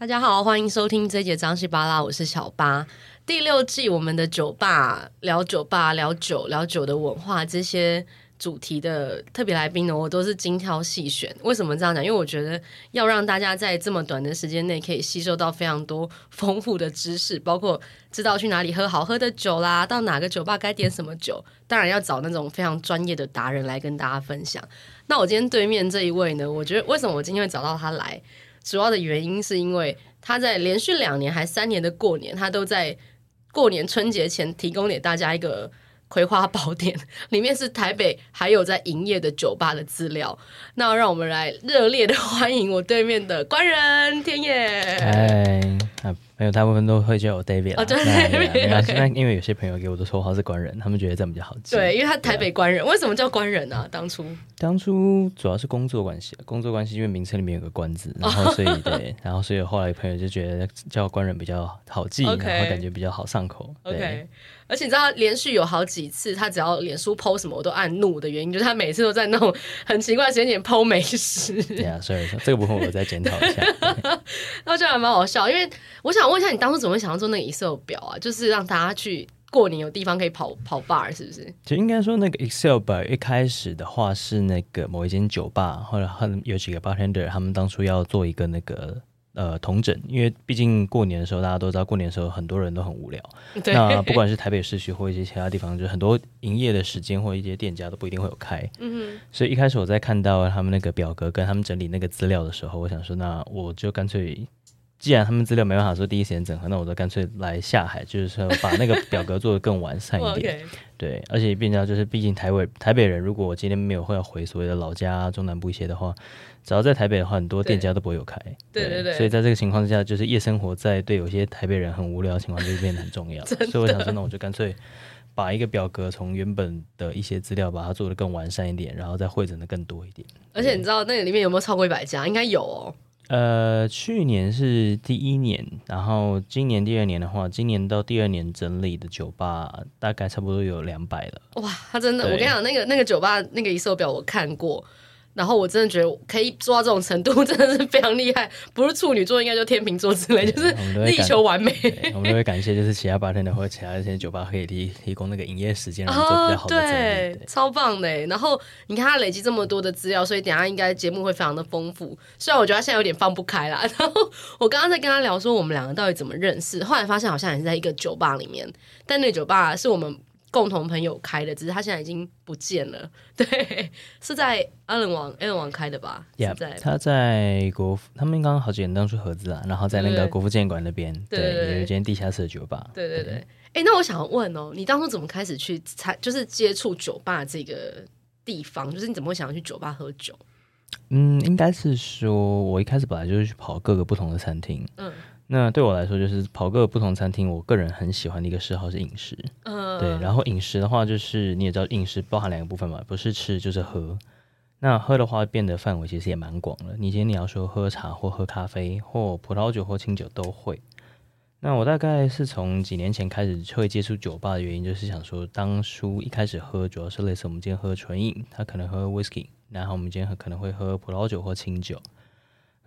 大家好，欢迎收听这节张西巴拉，我是小八。第六季我们的酒吧聊酒吧聊酒聊酒的文化这些主题的特别来宾呢，我都是精挑细选。为什么这样讲？因为我觉得要让大家在这么短的时间内可以吸收到非常多丰富的知识，包括知道去哪里喝好喝的酒啦，到哪个酒吧该点什么酒。当然要找那种非常专业的达人来跟大家分享。那我今天对面这一位呢，我觉得为什么我今天会找到他来？主要的原因是因为他在连续两年还三年的过年，他都在过年春节前提供给大家一个葵花宝典，里面是台北还有在营业的酒吧的资料。那让我们来热烈的欢迎我对面的官人天野。没有，大部分都会叫我 David 哦，对，因为有些朋友给我的绰号是官人，他们觉得这样比较好记。对，因为他台北官人，为什么叫官人呢、啊？当初当初主要是工作关系，工作关系因为名称里面有个官字，然后所以对，然后所以后来朋友就觉得叫官人比较好记，okay, 然后感觉比较好上口。对 OK，而且你知道他连续有好几次，他只要脸书 PO 什么，我都按怒的原因，就是他每次都在那种很奇怪的时间点 PO 美食。对啊，所以说这个部分我再检讨一下。那这样还蛮好笑，因为我想。问一下，你当初怎么会想要做那个 Excel 表啊？就是让大家去过年有地方可以跑跑 bar，是不是？就应该说那个 Excel 表一开始的话是那个某一间酒吧，后来有几个 bartender，他们当初要做一个那个呃同整，因为毕竟过年的时候大家都知道，过年的时候很多人都很无聊。对。那不管是台北市区或一些其他地方，就是很多营业的时间或一些店家都不一定会有开。嗯哼。所以一开始我在看到他们那个表格跟他们整理那个资料的时候，我想说，那我就干脆。既然他们资料没办法说第一时间整合，那我就干脆来下海，就是说把那个表格做得更完善一点。对，而且变成就是，毕竟台北台北人，如果我今天没有会要回所谓的老家中南部一些的话，只要在台北的话，很多店家都不会有开。对对，对对。所以在这个情况之下，就是夜生活在对有些台北人很无聊的情况，就变得很重要。所以我想说，那我就干脆把一个表格从原本的一些资料把它做得更完善一点，然后再汇整的更多一点。而且你知道那里面有没有超过一百家？应该有哦。呃，去年是第一年，然后今年第二年的话，今年到第二年整理的酒吧大概差不多有两百了。哇，他真的，我跟你讲，那个那个酒吧那个一售表我看过。然后我真的觉得可以做到这种程度，真的是非常厉害。不是处女座，应该就天秤座之类，就是力求完美。我们都会感谢，就是其他吧台的或者其他一些酒吧可以提提供那个营业时间，然后做比较好的。对，对，超棒的。然后你看他累积这么多的资料，所以等下应该节目会非常的丰富。虽然我觉得他现在有点放不开啦。然后我刚刚在跟他聊说我们两个到底怎么认识，后来发现好像也是在一个酒吧里面，但那个酒吧是我们。共同朋友开的，只是他现在已经不见了。对，是在阿伦王阿伦王开的吧？Yeah, 在他在国父，他们刚刚好几年当初合资啊，然后在那个国父纪念馆那边，对，对，对，对，有一间地下室的酒吧。对对对。哎、欸，那我想问哦，你当初怎么开始去参，就是接触酒吧这个地方？就是你怎么会想要去酒吧喝酒？嗯，应该是说，我一开始本来就是去跑各个不同的餐厅。嗯。那对我来说，就是跑个不同餐厅。我个人很喜欢的一个嗜好是饮食，嗯，对。然后饮食的话，就是你也知道，饮食包含两个部分嘛，不是吃就是喝。那喝的话，变得范围其实也蛮广了。你今天你要说喝茶或喝咖啡，或葡萄酒或清酒都会。那我大概是从几年前开始会接触酒吧的原因，就是想说，当初一开始喝主要是类似我们今天喝纯饮，他可能喝 whisky，然后我们今天可能会喝葡萄酒或清酒。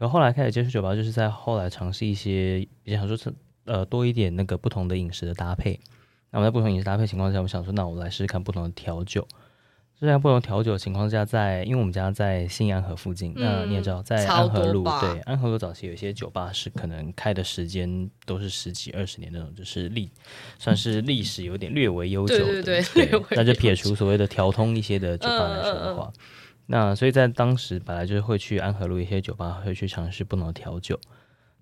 然后后来开始接触酒吧，就是在后来尝试一些比较想说是呃多一点那个不同的饮食的搭配。那我在不同饮食搭配情况下，我想说，那我来试试看不同的调酒。就在不同调酒的情况下，在因为我们家在新安河附近，嗯、那你也知道，在安和路对安和路早期有一些酒吧是可能开的时间都是十几二十年那种，就是历算是历史有点略微悠久的。对对对，对那就撇除所谓的调通一些的酒吧来说的话。嗯嗯嗯那所以在当时本来就是会去安和路一些酒吧，会去尝试不同的调酒。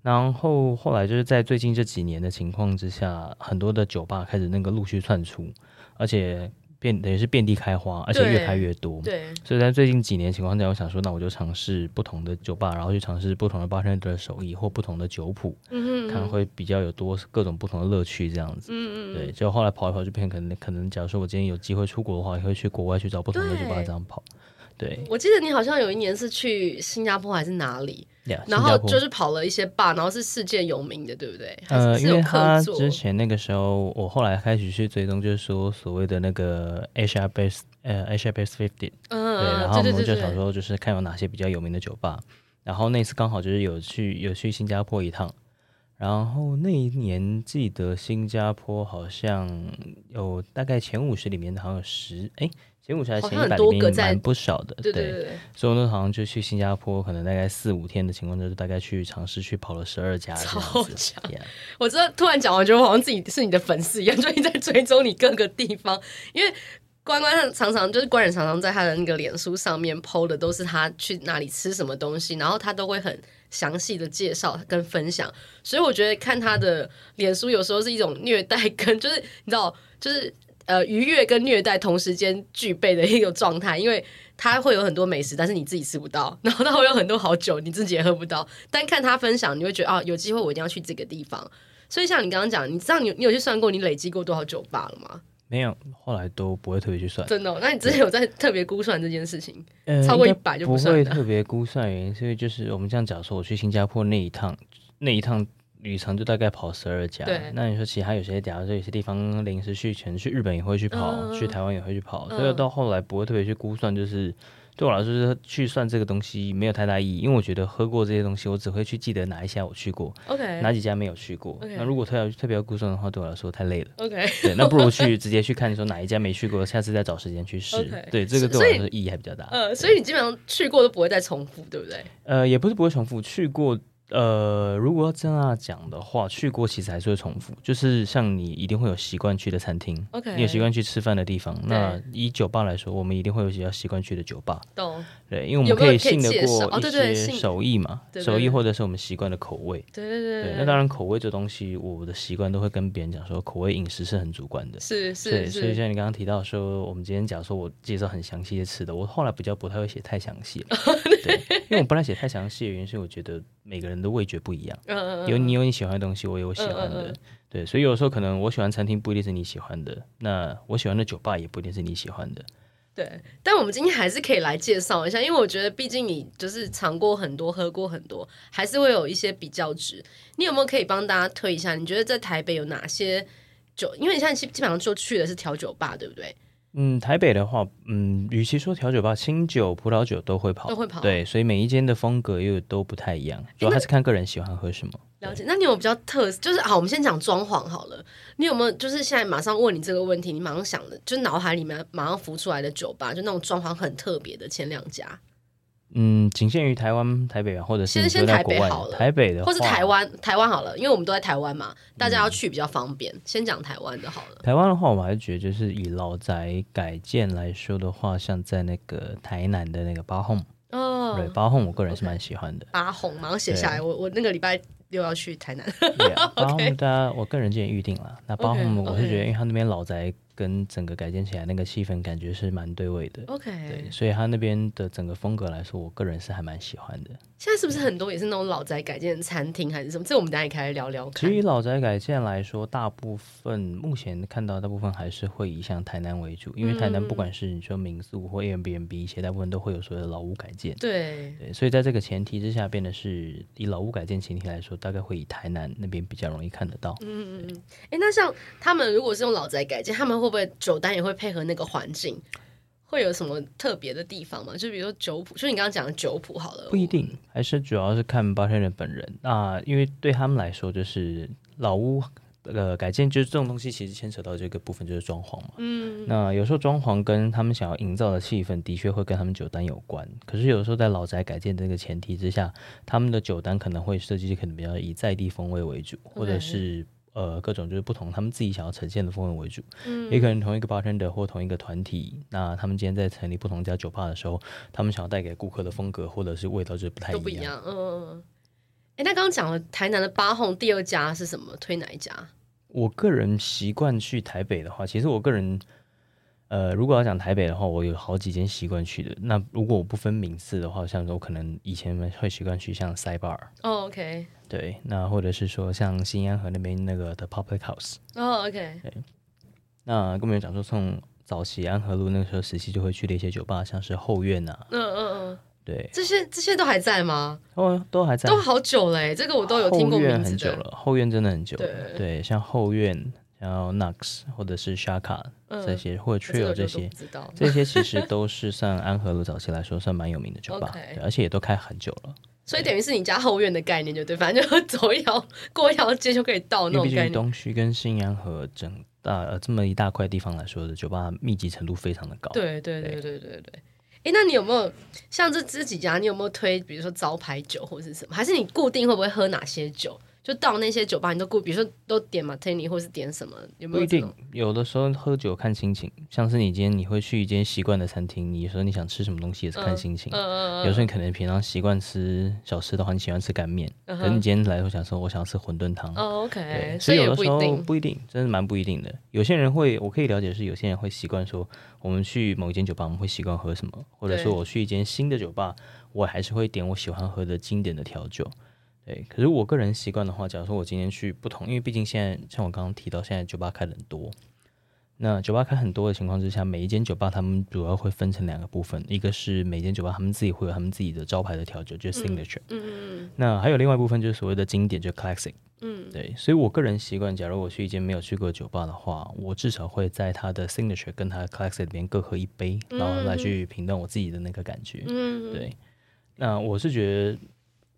然后后来就是在最近这几年的情况之下，很多的酒吧开始那个陆续窜出，而且遍等于是遍地开花，而且越开越多。对。所以在最近几年情况下，我想说，那我就尝试不同的酒吧，然后去尝试不同的 bartender 的手艺或不同的酒谱，嗯嗯，看会比较有多各种不同的乐趣这样子。嗯嗯。对，就后来跑一跑，就变可能可能，假如说我今天有机会出国的话，也会去国外去找不同的酒吧这样跑。对，我记得你好像有一年是去新加坡还是哪里，yeah, 然后就是跑了一些吧，然后是世界有名的，对不对？呃，因为他之前那个时候，我后来开始去追踪，就是说所谓的那个 Asia Best 呃 Asia Best Fifty，嗯，对，然后我们就想说，就是看有哪些比较有名的酒吧，然后那次刚好就是有去有去新加坡一趟。然后那一年记得新加坡好像有大概前五十里面好像有十哎。前五十还是前一百里面蛮不少的，对对对，对，所以我那好像就去新加坡，可能大概四五天的情况，就是大概去尝试去跑了十二家这样子。超强.我知道，突然讲完，觉得我好像自己是你的粉丝一样，就一直在追踪你各个地方。因为关关常常就是关人常常在他的那个脸书上面 PO 的都是他去哪里吃什么东西，然后他都会很详细的介绍跟分享。所以我觉得看他的脸书有时候是一种虐待，跟就是你知道，就是。呃，愉悦跟虐待同时间具备的一个状态，因为他会有很多美食，但是你自己吃不到，然后他会有很多好酒，你自己也喝不到。但看他分享，你会觉得啊，有机会我一定要去这个地方。所以像你刚刚讲，你知道你你有去算过你累积过多少酒吧了吗？没有，后来都不会特别去算。真的哦？那你之前有在特别估算这件事情？呃，超过一百就不算。不会特别估算原因，所以就是我们这样讲说，我去新加坡那一趟，那一趟。旅程就大概跑十二家，对。那你说其他有些，假如说有些地方临时去，可能去日本也会去跑，嗯、去台湾也会去跑，嗯、所以到后来不会特别去估算，就是对我来说，就是去算这个东西没有太大意义，因为我觉得喝过这些东西，我只会去记得哪一家我去过，OK，哪几家没有去过。那如果特要特别要估算的话，对我来说太累了，OK。对，那不如去直接去看，说哪一家没去过，下次再找时间去试。对，这个对我来说意义还比较大。呃，所以你基本上去过都不会再重复，对不对？呃，也不是不会重复，去过。呃，如果要这样讲的话，去过其实还是会重复，就是像你一定会有习惯去的餐厅，OK，你有习惯去吃饭的地方。那以酒吧来说，我们一定会有比较习惯去的酒吧，懂？对，因为我们可以信得过一些手艺嘛，手艺或者是我们习惯的口味，对对对，对。那当然，口味这东西，我的习惯都会跟别人讲说，口味饮食是很主观的，是是是。所以像你刚刚提到说，我们今天讲说我介绍很详细的吃的，我后来比较不太会写太详细了，对，因为我不太写太详细的原因是我觉得每个人的味觉不一样。有你有你喜欢的东西，我有我喜欢的，对，所以有时候可能我喜欢餐厅不一定是你喜欢的，那我喜欢的酒吧也不一定是你喜欢的，对。但我们今天还是可以来介绍一下，因为我觉得毕竟你就是尝过很多，喝过很多，还是会有一些比较值。你有没有可以帮大家推一下？你觉得在台北有哪些酒？因为你现在基基本上就去的是调酒吧，对不对？嗯，台北的话，嗯，与其说调酒吧，清酒、葡萄酒都会跑，都会跑。对，所以每一间的风格又都不太一样，主要还是看个人喜欢喝什么。了解。那你有比较特，就是好，我们先讲装潢好了。你有没有就是现在马上问你这个问题，你马上想的，就是脑海里面马上浮出来的酒吧，就那种装潢很特别的前两家。嗯，仅限于台湾台北啊，或者是先先台北好了，台北的，或是台湾台湾好了，因为我们都在台湾嘛，大家要去比较方便。嗯、先讲台湾的好了。台湾的话，我还是觉得就是以老宅改建来说的话，像在那个台南的那个八轰哦，对，八轰我个人是蛮喜欢的。八轰马上写下来，我我那个礼拜六要去台南。八轰大家我个人建议预定了。那八轰我是觉得，因为他那边老宅。跟整个改建起来那个气氛感觉是蛮对味的，OK，对，所以他那边的整个风格来说，我个人是还蛮喜欢的。现在是不是很多也是那种老宅改建的餐厅还是什么？这我们等下也可以聊聊看。其实老宅改建来说，大部分目前看到大部分还是会以像台南为主，因为台南不管是你说民宿或 Airbnb 一些，大部分都会有所谓的老屋改建。对对，所以在这个前提之下，变得是以老屋改建前提来说，大概会以台南那边比较容易看得到。嗯嗯嗯。哎，那像他们如果是用老宅改建，他们会不会酒单也会？会配合那个环境，会有什么特别的地方吗？就比如说酒谱，就你刚刚讲的酒谱好了，不一定，还是主要是看 bartender 本人。那因为对他们来说，就是老屋呃改建，就是这种东西，其实牵扯到这个部分就是装潢嘛。嗯，那有时候装潢跟他们想要营造的气氛，的确会跟他们酒单有关。可是有时候在老宅改建这个前提之下，他们的酒单可能会设计可能比较以在地风味为主，或者是。呃，各种就是不同，他们自己想要呈现的风味为主，嗯，也可能同一个 bartender 或同一个团体，那他们今天在成立不同家酒吧的时候，他们想要带给顾客的风格或者是味道就不太一样，都不一样，嗯。哎，那刚刚讲了台南的八轰，第二家是什么？推哪一家？我个人习惯去台北的话，其实我个人。呃，如果要讲台北的话，我有好几间习惯去的。那如果我不分名次的话，像说我可能以前会习惯去像 Cybar 哦，OK，对，那或者是说像新安河那边那个 The Public House，哦，OK，对。那跟我们讲说，从早期安和路那个时候时期就会去的一些酒吧，像是后院呐、啊，嗯嗯嗯，对，这些这些都还在吗？哦，都还在，都好久嘞，这个我都有听过名字。很久了，后院真的很久了，对，对，像后院。然后 Nux 或者是 Shaka 这些，嗯、或者 Trio 这些，这些其实都是算安和路早期来说算蛮有名的酒吧，Okay. 而且也都开很久了。所以等于是你家后院的概念，就对，反正就走一条过一条街就可以到那种概念。东区跟新阳河整大呃这么一大块地方来说的酒吧密集程度非常的高。对对对对对对对。哎，那你有没有像这这几家，你有没有推，比如说招牌酒或者是什么？还是你固定会不会喝哪些酒？就到那些酒吧，你都顾，比如说都点马提尼，或是点什么？有没有？不一定，有的时候喝酒看心情。像是你今天你会去一间习惯的餐厅，你有时候你想吃什么东西也是看心情。嗯嗯嗯、有时候你可能平常习惯吃小吃的话，你喜欢吃干面，嗯、可是你今天来我想说我想要吃馄饨汤。哦，OK。所以有的时候不一定，真的蛮不一定的。有些人会，我可以了解是有些人会习惯说，我们去某一间酒吧，我们会习惯喝什么，或者说我去一间新的酒吧，我还是会点我喜欢喝的经典的调酒。对，可是我个人习惯的话，假如说我今天去不同，因为毕竟现在像我刚刚提到，现在酒吧开很多。那酒吧开很多的情况之下，每一间酒吧他们主要会分成两个部分，一个是每间酒吧他们自己会有他们自己的招牌的调酒，就是 signature。嗯嗯嗯。那还有另外一部分就是所谓的经典，就是 classic。嗯。对，所以我个人习惯，假如我去一间没有去过的酒吧的话，我至少会在它的 signature 跟它的 classic 里面各喝一杯，然后来去评断我自己的那个感觉。嗯。对。那我是觉得。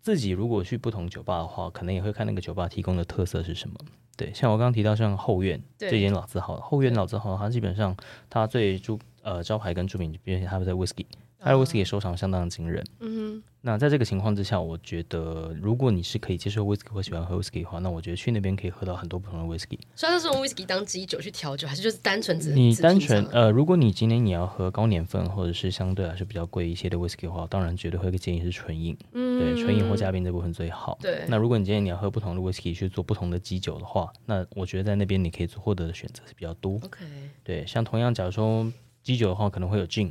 自己如果去不同酒吧的话，可能也会看那个酒吧提供的特色是什么。对，像我刚刚提到像后院这间老字号，后院老字号，它基本上它最著呃招牌跟著名，比如它在 whisky。艾威士忌收藏相当的惊人。嗯哼。那在这个情况之下，我觉得如果你是可以接受威士忌或喜欢喝威士忌的话，那我觉得去那边可以喝到很多不同的威士忌。所以它是用威士忌当基酒去调酒，还是就是单纯只你单纯呃，如果你今天你要喝高年份或者是相对来说比较贵一些的威士忌的话，当然绝对会建议是纯饮。嗯。对，纯饮或加冰这部分最好。对。那如果你今天你要喝不同的威士忌去做不同的基酒的话，那我觉得在那边你可以做获得的选择是比较多。OK。对，像同样假如说基酒的话，可能会有 gin。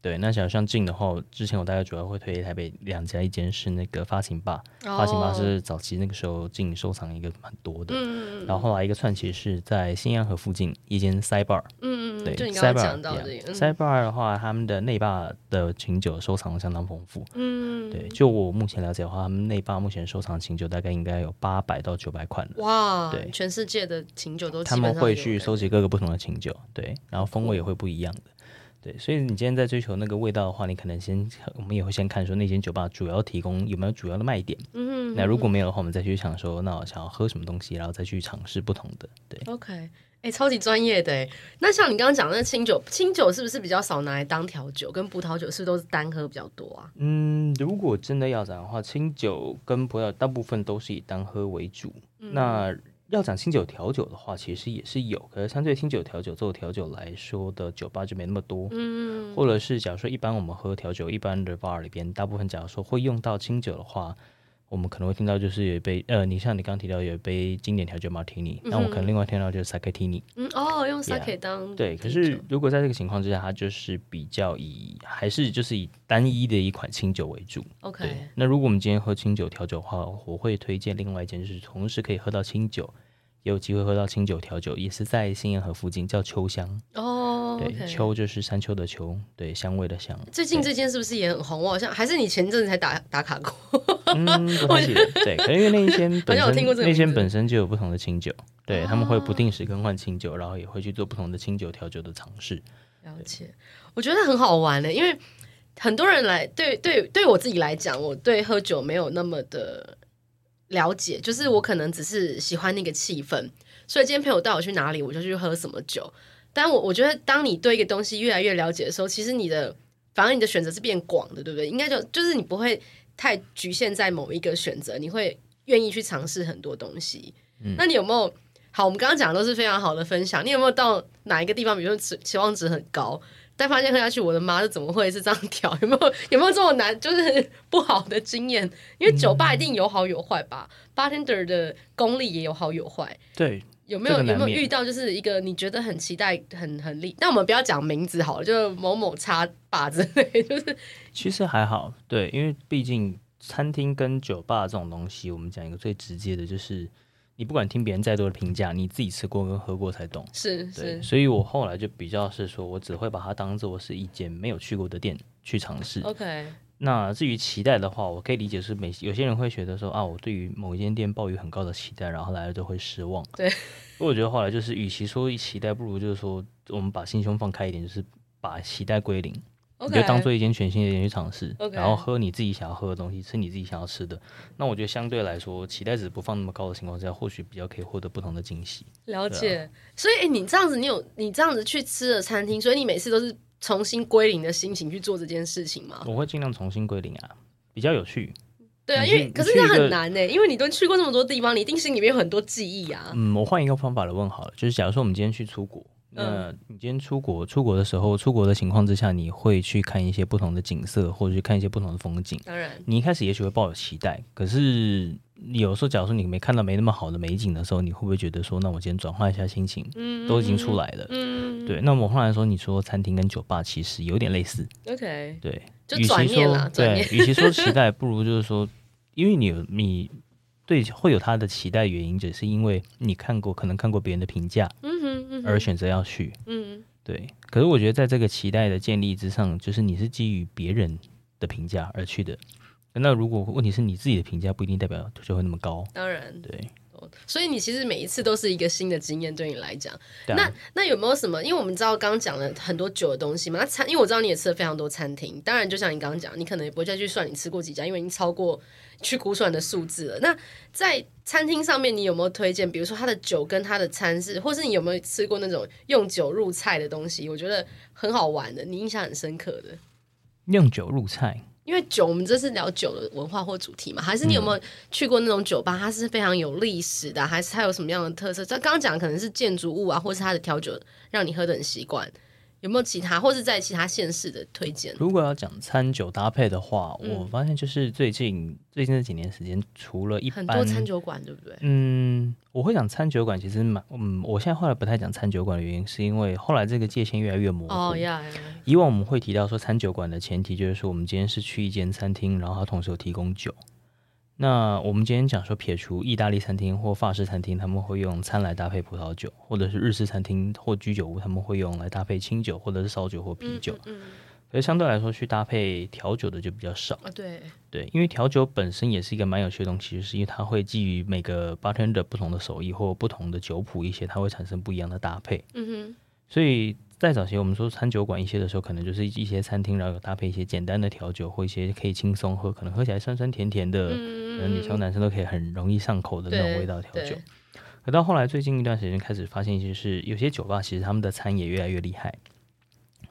对，那想像近的话，之前我大概主要会推台北两家，一间是那个发行吧，发行吧是早期那个时候进收藏一个蛮多的，嗯、然后后来一个串起是在新安河附近一间 Side Bar，嗯嗯，对，Side Bar，Side Bar 的话，他们的内坝的琴酒收藏相当丰富，嗯，对，就我目前了解的话，他们内坝目前收藏琴酒大概应该有八百到九百款，哇，对，全世界的琴酒都他们会去收集各个不同的琴酒，对，然后风味也会不一样的。对，所以你今天在追求那个味道的话，你可能先，我们也会先看说那间酒吧主要提供有没有主要的卖点。嗯哼，那如果没有的话，我们再去想说，那我想要喝什么东西，然后再去尝试不同的。对，OK，哎、欸，超级专业的哎。那像你刚刚讲的那清酒，清酒是不是比较少拿来当调酒？跟葡萄酒是不是都是单喝比较多啊？嗯，如果真的要讲的话，清酒跟葡萄大部分都是以单喝为主。嗯、那要讲清酒调酒的话，其实也是有，可是相对清酒调酒做调酒来说的酒吧就没那么多。嗯，或者是假如说一般我们喝调酒，一般的 bar 里边，大部分假如说会用到清酒的话，我们可能会听到就是有一杯，呃，你像你刚刚提到有一杯经典调酒 Martini，那、嗯、我可能另外听到就是 Sake Tini。嗯，哦，用 Sake 当、对，可是如果在这个情况之下，它就是比较以还是就是以单一的一款清酒为主。OK，那如果我们今天喝清酒调酒的话，我会推荐另外一件，就是同时可以喝到清酒。也有机会喝到清酒调酒，也是在新安河附近，叫秋香哦。对，okay. 秋就是山丘的秋，对，香味的香。最近这间是不是也很红？我好像还是你前阵子才打打卡过。嗯，不太记得。对，可能因为那一间 本身那间本身就有不同的清酒，对，他们会不定时更换清酒，然后也会去做不同的清酒调酒的尝试。了解，我觉得很好玩的，因为很多人来，对对对我自己来讲，我对喝酒没有那么的。了解，就是我可能只是喜欢那个气氛，所以今天朋友带我去哪里，我就去喝什么酒。但我我觉得，当你对一个东西越来越了解的时候，其实你的反而你的选择是变广的，对不对？应该就就是你不会太局限在某一个选择，你会愿意去尝试很多东西。嗯，那你有没有？好，我们刚刚讲的都是非常好的分享。你有没有到哪一个地方，比如说期期望值很高？但发现喝下去，我的妈，这怎么会是这样调？有没有有没有这么难？就是不好的经验，因为酒吧一定有好有坏吧。嗯、bartender 的功力也有好有坏。对，有没有、这个、有没有遇到就是一个你觉得很期待、很很厉？那我们不要讲名字好了，就某某叉把之类。就是其实还好，对，因为毕竟餐厅跟酒吧这种东西，我们讲一个最直接的就是。你不管听别人再多的评价，你自己吃过跟喝过才懂。是，是，所以我后来就比较是说，我只会把它当做是一间没有去过的店去尝试。OK。那至于期待的话，我可以理解是每有些人会觉得说啊，我对于某一间店抱有很高的期待，然后来了就会失望。对。不过我觉得后来就是，与其说期待，不如就是说我们把心胸放开一点，就是把期待归零。你就当做一间全新的店去尝试.然后喝你自己想要喝的东西，吃你自己想要吃的。那我觉得相对来说，期待值不放那么高的情况下，或许比较可以获得不同的惊喜。了解，啊、所以你这样子，你有你这样子去吃的餐厅，所以你每次都是重新归零的心情去做这件事情吗？我会尽量重新归零啊，比较有趣。对啊，因为可是这很难呢，因为你都去过那么多地方，你一定心里面有很多记忆啊。嗯，我换一个方法来问好了，就是假如说我们今天去出国。那你今天出国，出国的时候，出国的情况之下，你会去看一些不同的景色，或者去看一些不同的风景。当然，你一开始也许会抱有期待，可是你有时候，假如说你没看到没那么好的美景的时候，你会不会觉得说，那我今天转换一下心情？嗯，都已经出来了。嗯，对。那我后来说，你说餐厅跟酒吧其实有点类似。OK，对，就转念了。对，与其说期待，不如就是说，因为你有你。对，会有他的期待原因，只是因为你看过，可能看过别人的评价，嗯哼，嗯哼，而选择要去，嗯，对。可是我觉得，在这个期待的建立之上，就是你是基于别人的评价而去的。那如果问题是你自己的评价，不一定代表就会那么高。当然，对。所以你其实每一次都是一个新的经验，对你来讲。那那有没有什么？因为我们知道刚刚讲了很多酒的东西嘛。那餐，因为我知道你也吃了非常多餐厅。当然，就像你刚刚讲，你可能也不会再去算你吃过几家，因为已经超过去估算的数字了。那在餐厅上面，你有没有推荐？比如说他的酒跟他的餐是，或是你有没有吃过那种用酒入菜的东西？我觉得很好玩的，你印象很深刻的。用酒入菜。因为酒，我们这是聊酒的文化或主题嘛？还是你有没有去过那种酒吧？它是非常有历史的，还是它有什么样的特色？像刚刚讲的可能是建筑物啊，或是它的调酒让你喝的很习惯。有没有其他，或是在其他县市的推荐？如果要讲餐酒搭配的话，嗯，我发现就是最近最近这几年时间，除了一般很多餐酒馆，对不对？嗯，我会讲餐酒馆，其实蛮嗯，我现在后来不太讲餐酒馆的原因，是因为后来这个界限越来越模糊。哦呀，以往我们会提到说餐酒馆的前提就是说，我们今天是去一间餐厅，然后它同时有提供酒。那我们今天讲说，撇除意大利餐厅或法式餐厅，他们会用餐来搭配葡萄酒，或者是日式餐厅或居酒屋，他们会用来搭配清酒或者是烧酒或啤酒。嗯，所以相对来说，去搭配调酒的就比较少。啊，对对，因为调酒本身也是一个蛮有趣的东西，就是因为它会基于每个 bartender 不同的手艺或不同的酒谱一些，它会产生不一样的搭配。嗯哼，所以。在早期我们说餐酒馆一些的时候，可能就是一些餐厅，然后有搭配一些简单的调酒或一些可以轻松喝，可能喝起来酸酸甜甜的，嗯，女生男生都可以很容易上口的那种味道调酒。可到后来最近一段时间开始发现一些是有些酒吧其实他们的餐也越来越厉害，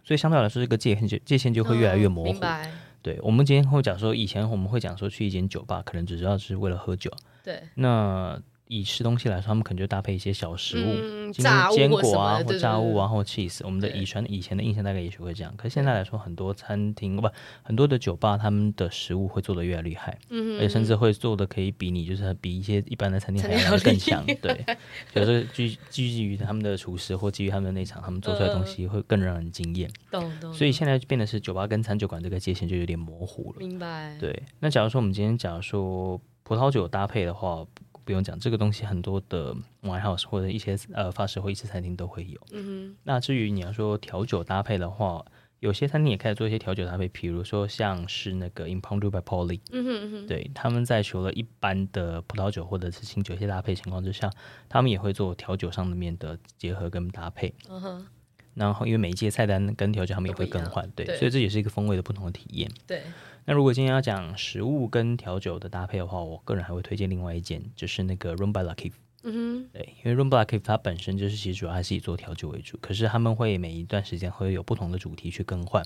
所以相对来说这个界限就界限就会越来越模糊。哦，对，我们今天会讲说，以前我们会讲说去一间酒吧可能只知道是为了喝酒。对。那以吃东西来说，他们可能就搭配一些小食物，嗯、坚果啊，或炸物啊，或 cheese。我们的以前以前的印象大概也许会这样，可是现在来说，很多餐厅不很多的酒吧，他们的食物会做的越来越厉害，嗯，而且甚至会做的可以比你就是比一些一般的餐厅还要更强。对，就是基基于他们的厨师或基于他们的内场，他们做出来的东西会更让人惊艳。懂懂。所以现在变得是酒吧跟餐酒馆这个界限就有点模糊了。明白。对，那假如说我们今天假如说葡萄酒搭配的话。不用讲，这个东西很多的 wine house 或者一些呃法式或意式餐厅都会有。嗯哼。那至于你要说调酒搭配的话，有些餐厅也开始做一些调酒搭配，比如说像是那个 Impromptu by Paulie。嗯哼嗯哼。对，他们在除了一般的葡萄酒或者是清酒一些搭配情况之下，他们也会做调酒上面的结合跟搭配。嗯哼。然后因为每一届菜单跟调酒他们也会更换，对，对，所以这也是一个风味的不同的体验。对。那如果今天要讲食物跟调酒的搭配的话，我个人还会推荐另外一间，就是那个 Room by L'Archive。嗯哼，对，因为 Room L'Archive 它本身就是其实主要还是以做调酒为主，可是他们会每一段时间会有不同的主题去更换，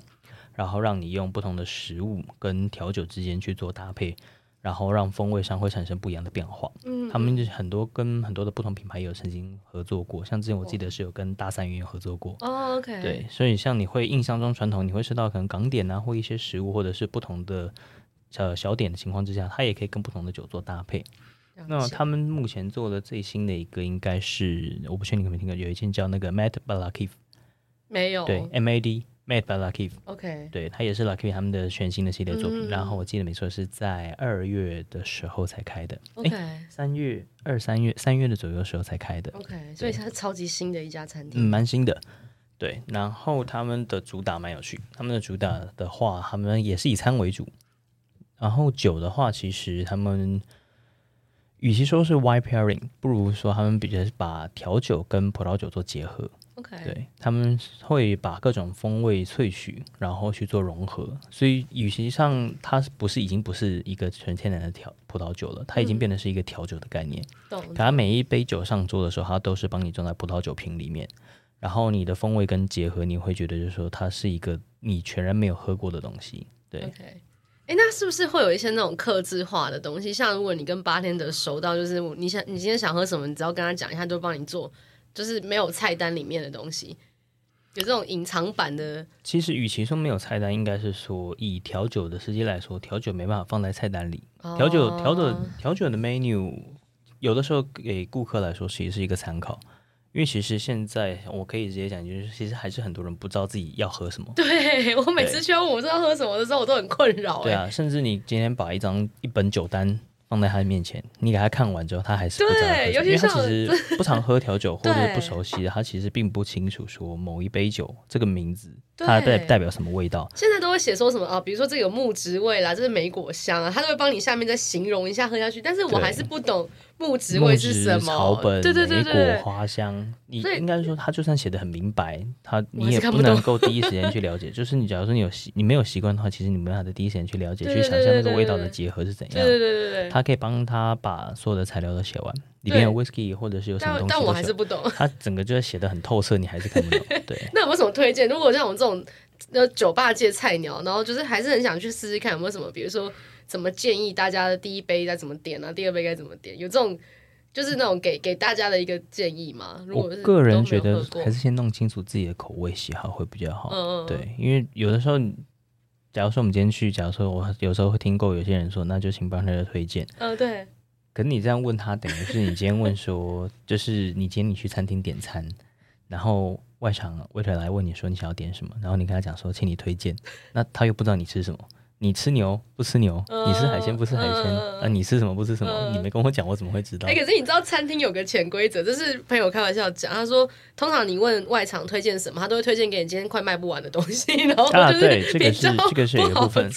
然后让你用不同的食物跟调酒之间去做搭配。然后让风味上会产生不一样的变化。嗯，他们很多跟很多的不同品牌也有曾经合作过，像之前我记得是有跟大三元合作过。哦，OK。对，所以像你会印象中传统，你会吃到可能港点啊，或一些食物，或者是不同的小小点的情况之下，它也可以跟不同的酒做搭配。那他们目前做的最新的一个应该是，我不确定你有没有听过，有一件叫那个 Mad by L'Archive。没有。对，M A D。Made by L'Archive，OK，对，它也是 L'Archive 他们的全新的系列作品。嗯、然后我记得没错，是在二月的时候才开的。OK，三月二三月三月的左右的时候才开的。OK，所以它是超级新的一家餐厅。嗯，蛮新的。对，然后他们的主打蛮有趣。他们的主打的话，他们也是以餐为主。然后酒的话，其实他们与其说是 wine pairing，不如说他们比较把调酒跟葡萄酒做结合。OK，对，他们会把各种风味萃取，然后去做融合。所以，与其上它不是已经不是一个纯天然的调葡萄酒了，它已经变得是一个调酒的概念。懂。它每一杯酒上桌的时候，它都是帮你装在葡萄酒瓶里面，然后你的风味跟结合，你会觉得就是说它是一个你全然没有喝过的东西。对。OK。哎，那是不是会有一些那种克制化的东西？像如果你跟八天的熟到，就是你想你今天想喝什么，你只要跟他讲一下，就帮你做，就是没有菜单里面的东西，有这种隐藏版的。其实，与其说没有菜单，应该是说以调酒的时机来说，调酒没办法放在菜单里。哦、调酒调的调酒的 menu，有的时候给顾客来说其实是一个参考。因为其实现在我可以直接讲，就是其实还是很多人不知道自己要喝什么。对，我每次需要问我知道喝什么的时候，我都很困扰。对啊，甚至你今天把一张一本酒单放在他面前，你给他看完之后，他还是不知道。对，尤其是他其实不常喝调酒 或者不熟悉的，他其实并不清楚说某一杯酒这个名字。它代代表什么味道？现在都会写说什么啊？比如说这个有木质味啦，这是梅果香啊，它都会帮你下面再形容一下喝下去。但是我还是不懂木质味是什么。草本、对对对对，莓果花香。你应该说，他就算写的很明白，他你也不能够第一时间 去了解。就是你假如说你有习，你没有习惯的话，其实你没办法第一时间去了解，去想象那个味道的结合是怎样。对对对对，他可以帮他把所有的材料都写完，里面有 whisky 或者是有什么东西，但我还是不懂。它整个就是写的很透彻，你还是看不懂。对，那有没有什么推荐？如果像我们这种。那酒吧界菜鸟，然后就是还是很想去试试看有没有什么，比如说怎么建议大家的第一杯该怎么点啊，第二杯该怎么点，有这种就是那种给给大家的一个建议吗？如果是我个人觉得还是先弄清楚自己的口味喜好会比较好。嗯嗯。对，因为有的时候，假如说我们今天去，假如说我有时候会听过有些人说，那就请帮他的推荐。嗯，对。可你这样问他，等于是你今天问说，就是你今天你去餐厅点餐，然后。外场 waiter 来问你说你想要点什么，然后你跟他讲说，请你推荐，那他又不知道你吃什么，你吃牛不吃牛，呃、你吃海鲜不吃海鲜，呃、啊你吃什么不吃什么，呃、你没跟我讲，我怎么会知道？哎、欸，可是你知道餐厅有个潜规则，这是朋友开玩笑讲，他说通常你问外场推荐什么，他都会推荐给你今天快卖不完的东西，然后啊对，这个是这个是有一部分，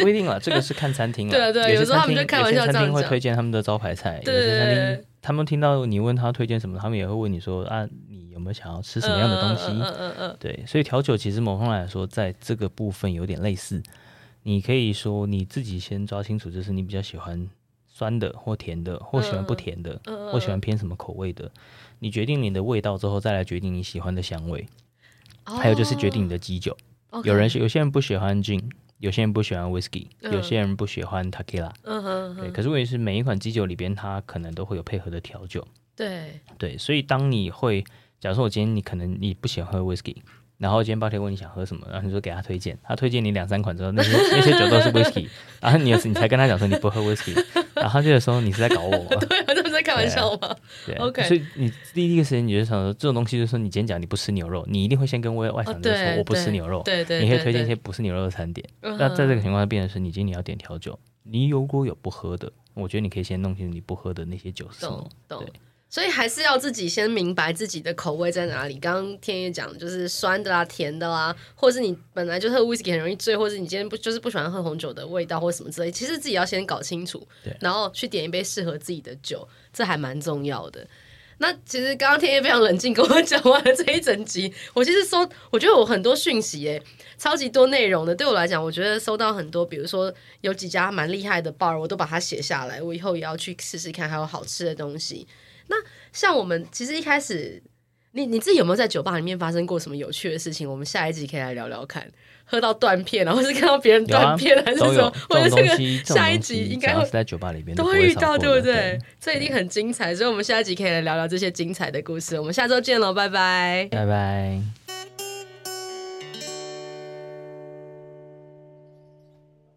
不一定啊，这个是看餐厅啊，对对，有时候他们就开玩笑这样讲，会推荐他们的招牌菜，对，有些餐厅他们听到你问他推荐什么，他们也会问你说啊你。有没有想要吃什么样的东西？嗯嗯嗯嗯、对，所以调酒其实某方面来说，在这个部分有点类似。你可以说你自己先抓清楚，就是你比较喜欢酸的或甜的，或喜欢不甜的，嗯嗯、或喜欢偏什么口味的。你决定你的味道之后，再来决定你喜欢的香味。哦、还有就是决定你的基酒。有人有些人不喜欢 gin，有些人不喜欢 whisky，有些人不喜欢 tequila。嗯哼，对。可是问题是，每一款基酒里边，它可能都会有配合的调酒。对对，所以当你会。假如说我今天你可能你不喜欢喝 whisky，然后今天八天问你想喝什么，然后你说给他推荐，他推荐你两三款之后，那些 那些酒都是 whisky，然后你你才跟他讲说你不喝 whisky，然后这个时候你是在搞我吗？对，我就是在开玩笑吗？对，OK。所以你第一个时间你就想说这种东西，就是说你今天讲你不吃牛肉，你一定会先跟外外场的说我不吃牛肉，对对，你可以推荐一些不是牛肉的餐点。那在这个情况下，变成是你今天你要点调酒，你如果有不喝的，我觉得你可以先弄清楚你不喝的那些酒是什么，对。所以还是要自己先明白自己的口味在哪里。刚刚天野讲就是酸的啦、甜的啦，或者是你本来就喝威士忌很容易醉，或者是你今天不就是不喜欢喝红酒的味道或什么之类，其实自己要先搞清楚，然后去点一杯适合自己的酒，这还蛮重要的。那其实刚刚天野非常冷静跟我讲完了这一整集，我其实收，我觉得我很多讯息耶，超级多内容的。对我来讲，我觉得收到很多，比如说有几家蛮厉害的 bar，我都把它写下来，我以后也要去试试看，还有好吃的东西。那像我们其实一开始，你你自己有没有在酒吧里面发生过什么有趣的事情？我们下一集可以来聊聊看，喝到断片，然后是看到别人断片，还是什么？或者这个下一集应该会在酒吧里面都会遇到，对不对？这一定很精彩，所以我们下一集可以来聊聊这些精彩的故事。我们下周见喽，拜拜，拜拜。